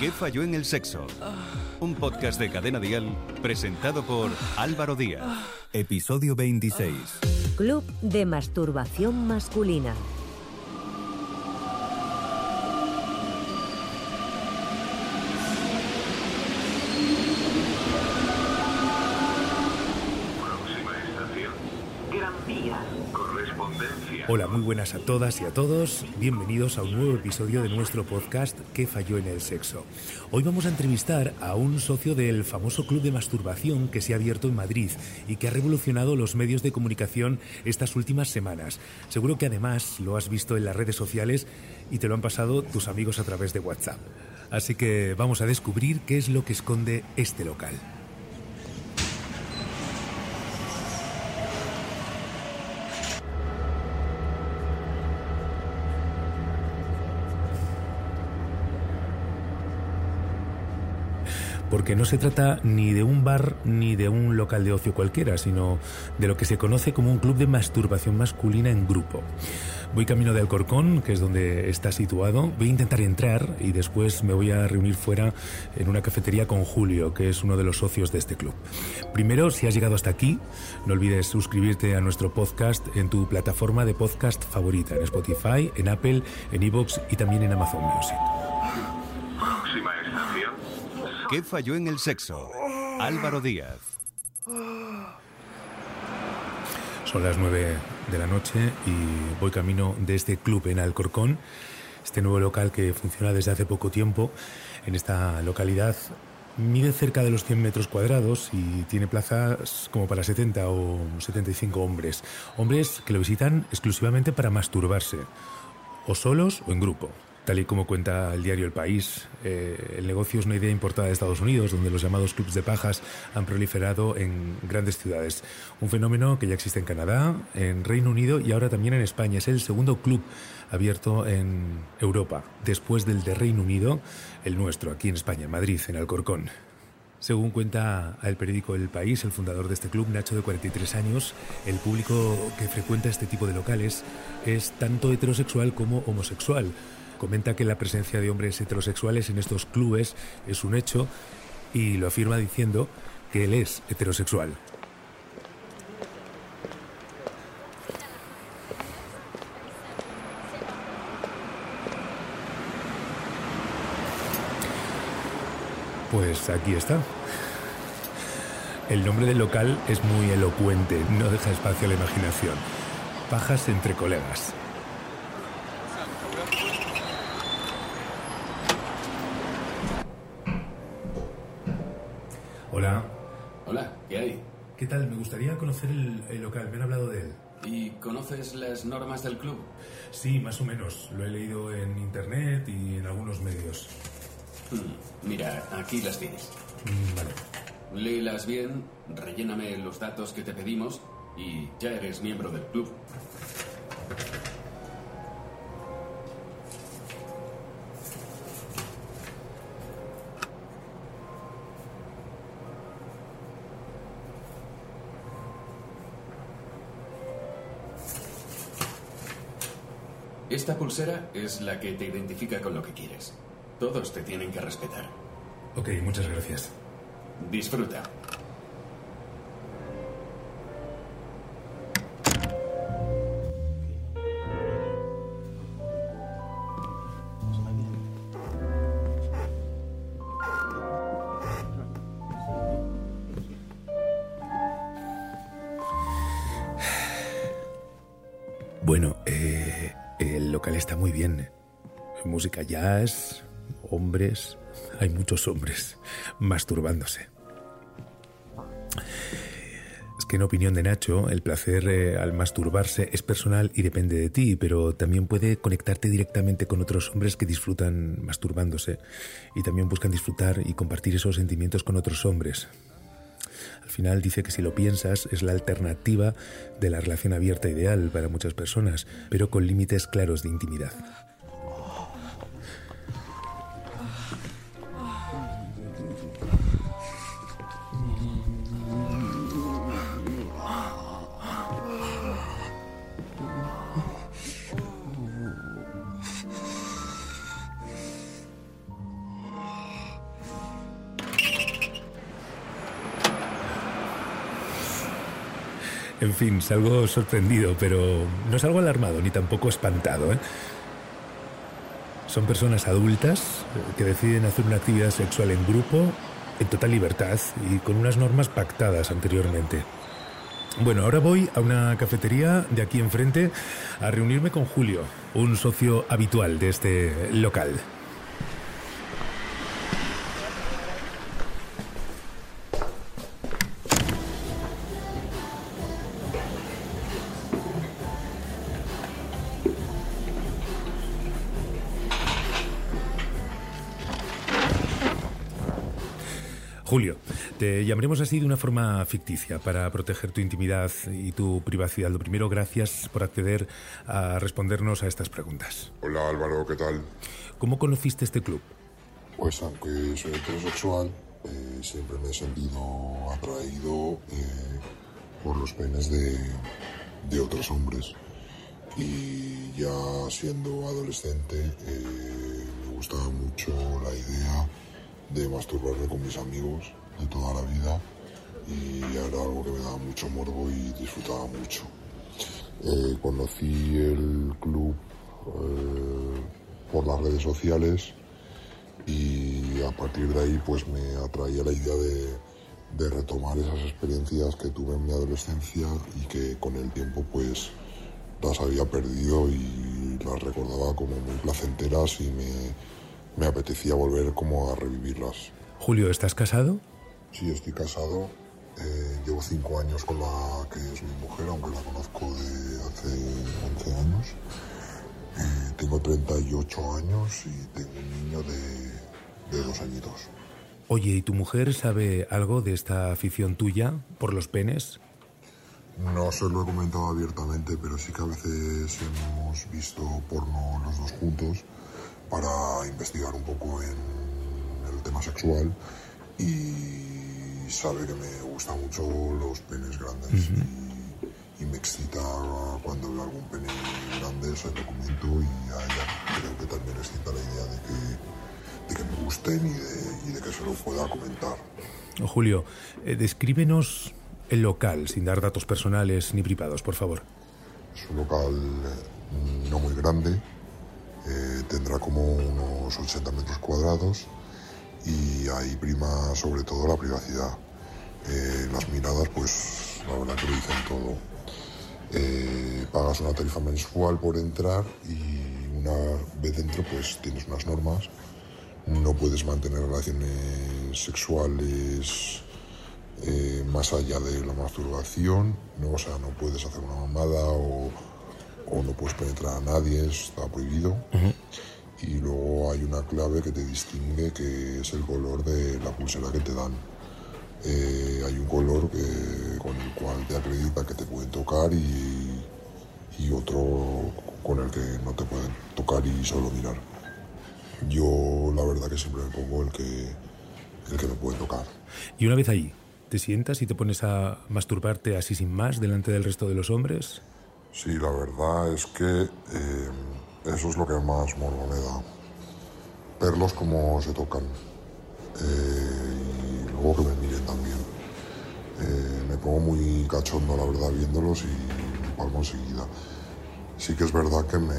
¿Qué falló en el sexo? Un podcast de Cadena Dial presentado por Álvaro Díaz. Episodio 26. Club de Masturbación Masculina. Hola, muy buenas a todas y a todos. Bienvenidos a un nuevo episodio de nuestro podcast ¿Qué falló en el sexo? Hoy vamos a entrevistar a un socio del famoso club de masturbación que se ha abierto en Madrid y que ha revolucionado los medios de comunicación estas últimas semanas. Seguro que además lo has visto en las redes sociales y te lo han pasado tus amigos a través de WhatsApp. Así que vamos a descubrir qué es lo que esconde este local. Porque no se trata ni de un bar ni de un local de ocio cualquiera, sino de lo que se conoce como un club de masturbación masculina en grupo. Voy camino de Alcorcón, que es donde está situado. Voy a intentar entrar y después me voy a reunir fuera en una cafetería con Julio, que es uno de los socios de este club. Primero, si has llegado hasta aquí, no olvides suscribirte a nuestro podcast en tu plataforma de podcast favorita, en Spotify, en Apple, en Evox y también en Amazon Music. ¿Qué falló en el sexo? Álvaro Díaz. Son las 9 de la noche y voy camino de este club en Alcorcón, este nuevo local que funciona desde hace poco tiempo en esta localidad. Mide cerca de los 100 metros cuadrados y tiene plazas como para 70 o 75 hombres. Hombres que lo visitan exclusivamente para masturbarse, o solos o en grupo. Tal y como cuenta el diario El País, eh, el negocio es una idea importada de Estados Unidos, donde los llamados clubs de pajas han proliferado en grandes ciudades. Un fenómeno que ya existe en Canadá, en Reino Unido y ahora también en España. Es el segundo club abierto en Europa, después del de Reino Unido, el nuestro, aquí en España, en Madrid, en Alcorcón. Según cuenta el periódico El País, el fundador de este club, Nacho de 43 años, el público que frecuenta este tipo de locales es tanto heterosexual como homosexual. Comenta que la presencia de hombres heterosexuales en estos clubes es un hecho y lo afirma diciendo que él es heterosexual. Pues aquí está. El nombre del local es muy elocuente, no deja espacio a la imaginación. Pajas entre colegas. Hola, Hola, ¿qué hay? ¿qué tal? Me gustaría conocer el, el local, me han hablado de él. ¿Y conoces las normas del club? Sí, más o menos. Lo he leído en internet y en algunos medios. Hmm, Mira, aquí las tienes. Mm, Vale. Léelas bien, relléname los datos que te pedimos y ya eres miembro del club. Esta pulsera es la que te identifica con lo que quieres. Todos te tienen que respetar. Ok, muchas gracias. Disfruta. Bueno, eh, el local está muy bien. Música jazz, hombres, hay muchos hombres masturbándose. Es que en opinión de Nacho, el placer eh, al masturbarse es personal y depende de ti, pero también puede conectarte directamente con otros hombres que disfrutan masturbándose y también buscan disfrutar y compartir esos sentimientos con otros hombres. Al final dice que si lo piensas es la alternativa de la relación abierta ideal para muchas personas, pero con límites claros de intimidad. En fin, salgo sorprendido, pero no salgo alarmado ni tampoco espantado. ¿eh? Son personas adultas eh, que deciden hacer una actividad sexual en grupo, en total libertad y con unas normas pactadas anteriormente. Bueno, ahora voy a una cafetería de aquí enfrente a reunirme con Julio, un socio habitual de este local. Julio, te llamaremos así de una forma ficticia para proteger tu intimidad y tu privacidad. Lo primero, gracias por acceder a respondernos a estas preguntas. Hola Álvaro, ¿qué tal? ¿Cómo conociste este club? Pues aunque soy heterosexual, eh, siempre me he sentido atraído eh, por los penes de, de otros hombres. Y ya siendo adolescente eh, me gustaba mucho la idea de masturbarme con mis amigos de toda la vida y era algo que me daba mucho morbo y disfrutaba mucho. Eh, conocí el club eh, por las redes sociales y a partir de ahí pues me atraía la idea de, de retomar esas experiencias que tuve en mi adolescencia y que con el tiempo pues las había perdido y las recordaba como muy placenteras y me, me apetecía volver como a revivirlas. Julio, ¿estás casado? Sí, estoy casado. Eh, llevo cinco años con la que es mi mujer, aunque la conozco de hace 11 años. Eh, tengo 38 años y tengo un niño de, de dos añitos. Oye, ¿y tu mujer sabe algo de esta afición tuya por los penes? No se lo he comentado abiertamente, pero sí que a veces hemos visto porno los dos juntos para investigar un poco en el tema sexual y sabe que me gustan mucho los penes grandes y, y me excita cuando veo algún pene grande, se lo comento y a ella creo que también excita la idea de que, de que me gusten y de, y de que se lo pueda comentar. Julio, eh, descríbenos el local sin dar datos personales ni privados, por favor. Es un local eh, no muy grande, eh, tendrá como unos 80 metros cuadrados y ahí prima sobre todo la privacidad. Eh, las miradas, pues la verdad que lo dicen todo. Eh, pagas una tarifa mensual por entrar y una vez dentro pues tienes unas normas. No puedes mantener relaciones sexuales más allá de la masturbación, ¿no? o sea, no puedes hacer una mamada o, o no puedes penetrar a nadie, está prohibido. Y luego hay una clave que te distingue, que es el color de la pulsera que te dan. Eh, hay un color que- con el cual te acredita que te pueden tocar y, y otro con el que no te pueden tocar y solo mirar. Yo la verdad que siempre me pongo el que, el que me puede tocar. Y una vez ahí, ¿te sientas y te pones a masturbarte así sin más delante del resto de los hombres? Sí, la verdad es que eh, eso es lo que más morbo me da. Verlos como se tocan. Eh, y luego que me miren también. Eh, me pongo muy cachondo, la verdad, viéndolos y me palmo enseguida. Sí que es verdad que me,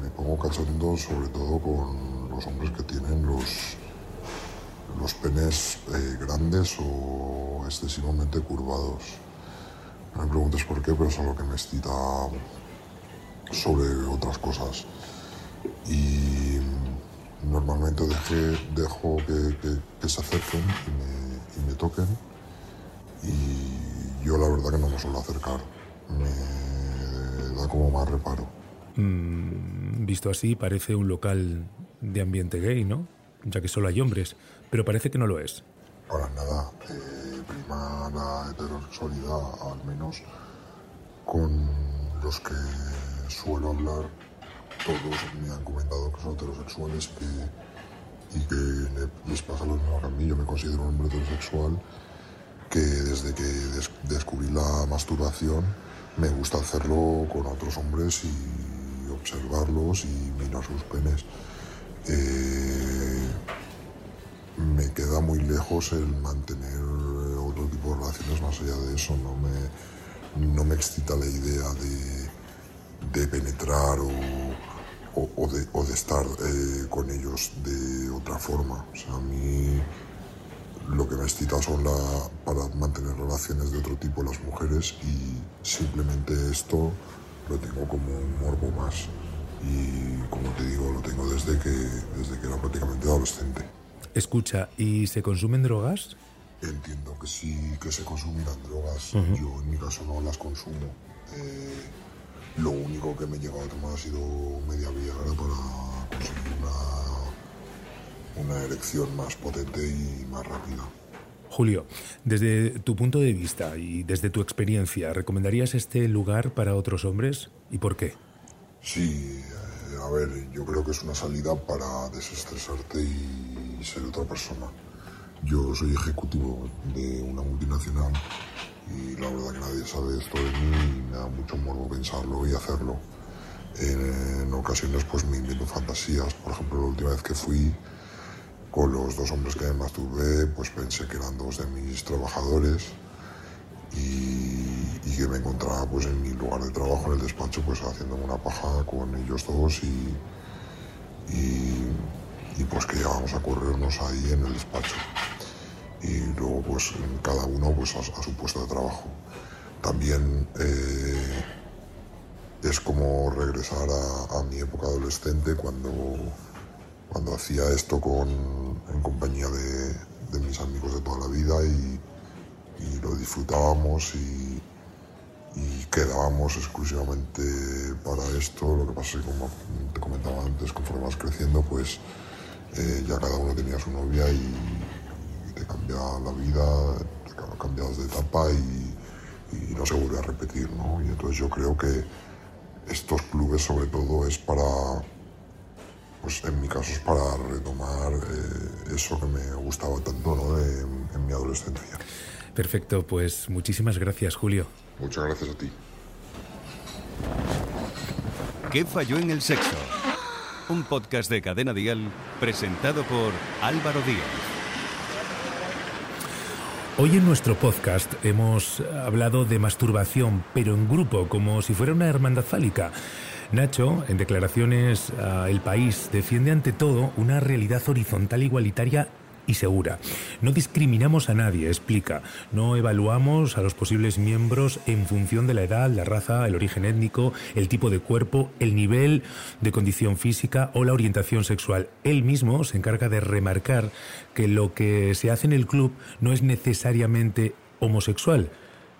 me pongo cachondo sobre todo con los hombres que tienen los, los penes grandes o excesivamente curvados. No me preguntes por qué, pero es algo que me excita sobre otras cosas. Y normalmente dejé- dejo que, se acerquen y me, y me toquen. Y yo la verdad que no me suelo acercar. Me da como más reparo. Mm, visto así, parece un local de ambiente gay, ¿no? Ya que solo hay hombres, pero parece que no lo es. Para nada, eh, prima la heterosexualidad, al menos con los que suelo hablar, todos me han comentado que son heterosexuales y que, les pasa lo mismo que a mí. Yo me considero un hombre heterosexual que desde que des- descubrí la masturbación me gusta hacerlo con otros hombres y observarlos y mirar sus penes. Eh, me queda muy lejos el mantener otro tipo de relaciones más allá de eso. No me, no me excita la idea de, de penetrar o, o- o de, o de estar eh, con ellos de otra forma. O sea, a mí lo que me excita son la, para mantener relaciones de otro tipo las mujeres y simplemente esto lo tengo como un morbo más. Y como te digo, lo tengo desde que, desde que era prácticamente adolescente. Escucha, ¿y se consumen drogas? Entiendo que sí que se consumirán drogas. Yo en mi caso no las consumo. Eh, lo único que me he llegado a tomar ha sido media Viagra para conseguir una, una erección más potente y más rápida. Julio, desde tu punto de vista y desde tu experiencia, ¿recomendarías este lugar para otros hombres? ¿Y por qué? Sí, eh, a ver, yo creo que es una salida para desestresarte y ser otra persona. Yo soy ejecutivo de una multinacional y la verdad que nadie sabe esto de mí y me da mucho morbo pensarlo y hacerlo. En, en ocasiones pues me invento fantasías. Por ejemplo, la última vez que fui con los dos hombres que me masturbé, pues pensé que eran dos de mis trabajadores y, y que me encontraba pues en mi lugar de trabajo en el despacho pues haciéndome una paja con ellos dos y, y, y, pues que íbamos a corrernos ahí en el despacho y luego pues cada uno pues a, su puesto de trabajo también eh, es como regresar a, mi época adolescente cuando cuando hacía esto con, en compañía de, de mis amigos de toda la vida y, lo disfrutábamos y, y quedábamos exclusivamente para esto. Lo que pasa es que, como te comentaba antes, conforme vas creciendo, pues eh, ya cada uno tenía su novia y, y te cambia la vida, te ca- cambias de etapa y, y no se vuelve a repetir, ¿no? Y entonces yo creo que estos clubes sobre todo es para, pues en mi caso es para retomar eh, eso que me gustaba tanto, ¿no? De- en mi adolescencia. Perfecto, pues muchísimas gracias, Julio. Muchas gracias a ti. ¿Qué falló en el sexo? Un podcast de Cadena Dial presentado por Álvaro Díaz. Hoy en nuestro podcast hemos hablado de masturbación, pero en grupo, como si fuera una hermandad fálica. Nacho, en declaraciones a El País, defiende ante todo una realidad horizontal igualitaria y segura. No discriminamos a nadie, explica. No evaluamos a los posibles miembros en función de la edad, la raza, el origen étnico, el tipo de cuerpo, el nivel de condición física o la orientación sexual. Él mismo se encarga de remarcar que lo que se hace en el club no es necesariamente homosexual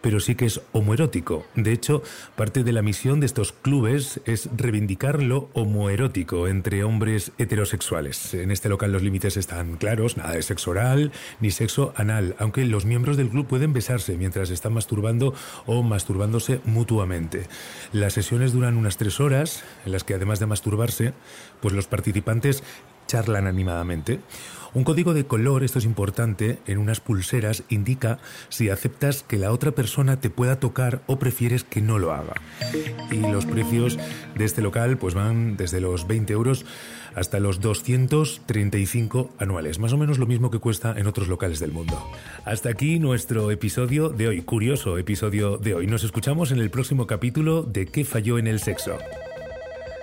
pero sí que es homoerótico. De hecho, parte de la misión de estos clubes es reivindicar lo homoerótico entre hombres heterosexuales. En este local los límites están claros, nada de sexo oral ni sexo anal, aunque los miembros del club pueden besarse mientras están masturbando o masturbándose mutuamente. Las sesiones duran unas tres horas, en las que además de masturbarse, pues los participantes charlan animadamente. Un código de color, esto es importante, en unas pulseras indica si aceptas que la otra persona te pueda tocar o prefieres que no lo haga. Y los precios de este local pues van desde los 20 euros hasta los 235 anuales, más o menos lo mismo que cuesta en otros locales del mundo. Hasta aquí nuestro episodio de hoy, curioso episodio de hoy. Nos escuchamos en el próximo capítulo de ¿Qué falló en el sexo?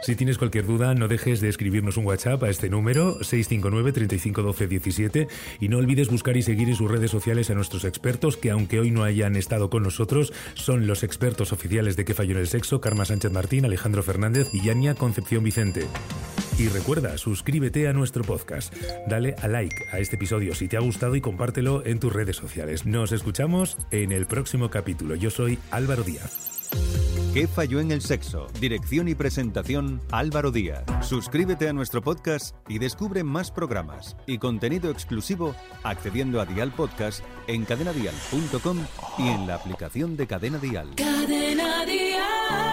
Si tienes cualquier duda, no dejes de escribirnos un WhatsApp a este número 659 35 12 17 y no olvides buscar y seguir en sus redes sociales a nuestros expertos que aunque hoy no hayan estado con nosotros, son los expertos oficiales de que falló en el sexo, Karma Sánchez Martín, Alejandro Fernández y Yania Concepción Vicente. Y recuerda, suscríbete a nuestro podcast. Dale a like a este episodio si te ha gustado y compártelo en tus redes sociales. Nos escuchamos en el próximo capítulo. Yo soy Álvaro Díaz. ¿Qué falló en el sexo? Dirección y presentación Álvaro Díaz. Suscríbete a nuestro podcast y descubre más programas y contenido exclusivo accediendo a Dial Podcast en cadenadial.com y en la aplicación de Cadena Dial. Cadena Dial.